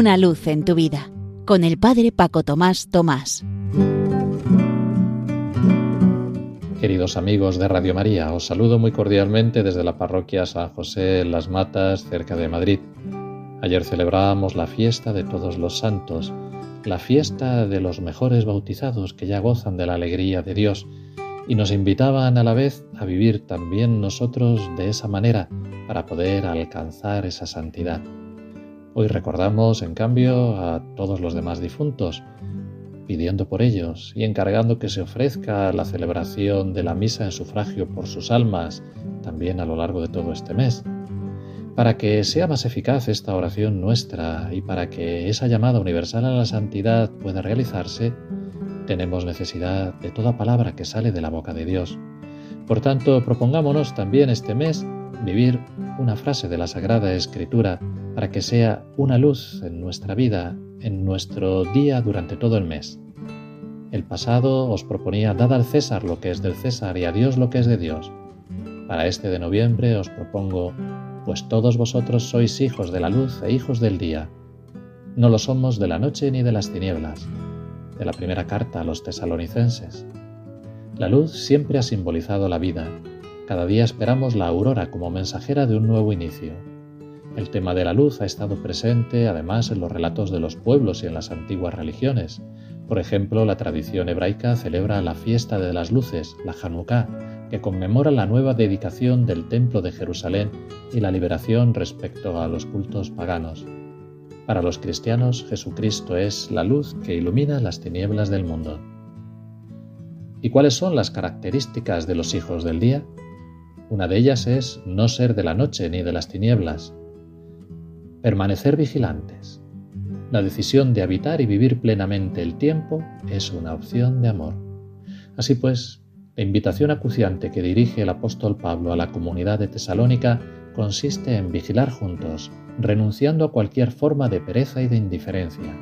Una luz en tu vida con el Padre Paco Tomás Tomás. Queridos amigos de Radio María, os saludo muy cordialmente desde la parroquia San José en Las Matas, cerca de Madrid. Ayer celebrábamos la fiesta de todos los santos, la fiesta de los mejores bautizados que ya gozan de la alegría de Dios y nos invitaban a la vez a vivir también nosotros de esa manera para poder alcanzar esa santidad. Hoy recordamos, en cambio, a todos los demás difuntos, pidiendo por ellos y encargando que se ofrezca la celebración de la misa en sufragio por sus almas también a lo largo de todo este mes. Para que sea más eficaz esta oración nuestra y para que esa llamada universal a la santidad pueda realizarse, tenemos necesidad de toda palabra que sale de la boca de Dios. Por tanto, propongámonos también este mes vivir una frase de la Sagrada Escritura para que sea una luz en nuestra vida, en nuestro día durante todo el mes. El pasado os proponía dad al César lo que es del César y a Dios lo que es de Dios. Para este de noviembre os propongo, pues todos vosotros sois hijos de la luz e hijos del día. No lo somos de la noche ni de las tinieblas de la primera carta a los tesalonicenses. La luz siempre ha simbolizado la vida. Cada día esperamos la aurora como mensajera de un nuevo inicio. El tema de la luz ha estado presente además en los relatos de los pueblos y en las antiguas religiones. Por ejemplo, la tradición hebraica celebra la fiesta de las luces, la Hanukkah, que conmemora la nueva dedicación del Templo de Jerusalén y la liberación respecto a los cultos paganos. Para los cristianos, Jesucristo es la luz que ilumina las tinieblas del mundo. ¿Y cuáles son las características de los hijos del día? Una de ellas es no ser de la noche ni de las tinieblas. Permanecer vigilantes. La decisión de habitar y vivir plenamente el tiempo es una opción de amor. Así pues, la invitación acuciante que dirige el apóstol Pablo a la comunidad de Tesalónica consiste en vigilar juntos, renunciando a cualquier forma de pereza y de indiferencia.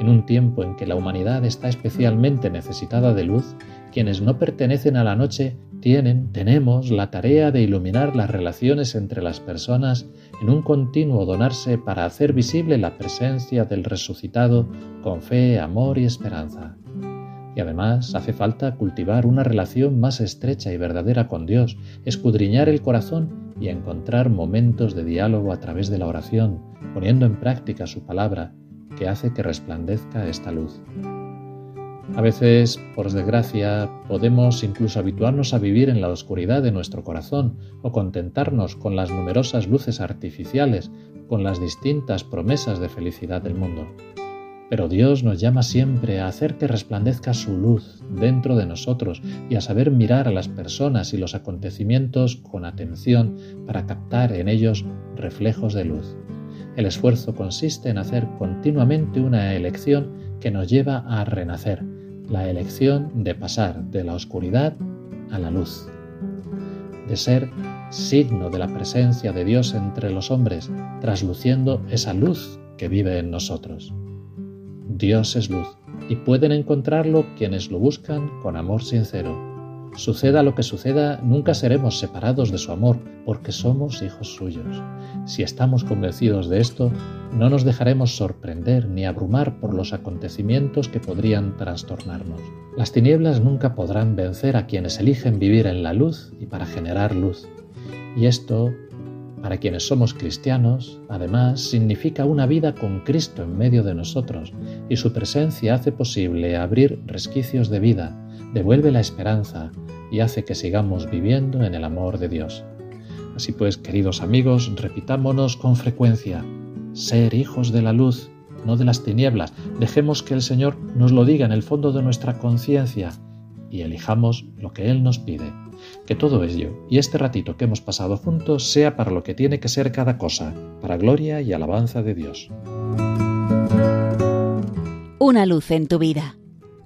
En un tiempo en que la humanidad está especialmente necesitada de luz, quienes no pertenecen a la noche tienen, tenemos la tarea de iluminar las relaciones entre las personas en un continuo donarse para hacer visible la presencia del resucitado con fe, amor y esperanza. Y además hace falta cultivar una relación más estrecha y verdadera con Dios, escudriñar el corazón y encontrar momentos de diálogo a través de la oración, poniendo en práctica su palabra, que hace que resplandezca esta luz. A veces, por desgracia, podemos incluso habituarnos a vivir en la oscuridad de nuestro corazón o contentarnos con las numerosas luces artificiales, con las distintas promesas de felicidad del mundo. Pero Dios nos llama siempre a hacer que resplandezca su luz dentro de nosotros y a saber mirar a las personas y los acontecimientos con atención para captar en ellos reflejos de luz. El esfuerzo consiste en hacer continuamente una elección que nos lleva a renacer, la elección de pasar de la oscuridad a la luz, de ser signo de la presencia de Dios entre los hombres, trasluciendo esa luz que vive en nosotros. Dios es luz y pueden encontrarlo quienes lo buscan con amor sincero. Suceda lo que suceda, nunca seremos separados de su amor, porque somos hijos suyos. Si estamos convencidos de esto, no nos dejaremos sorprender ni abrumar por los acontecimientos que podrían trastornarnos. Las tinieblas nunca podrán vencer a quienes eligen vivir en la luz y para generar luz. Y esto para quienes somos cristianos, además, significa una vida con Cristo en medio de nosotros, y su presencia hace posible abrir resquicios de vida, devuelve la esperanza y hace que sigamos viviendo en el amor de Dios. Así pues, queridos amigos, repitámonos con frecuencia, ser hijos de la luz, no de las tinieblas. Dejemos que el Señor nos lo diga en el fondo de nuestra conciencia y elijamos lo que Él nos pide. Que todo ello y este ratito que hemos pasado juntos sea para lo que tiene que ser cada cosa, para gloria y alabanza de Dios. Una luz en tu vida,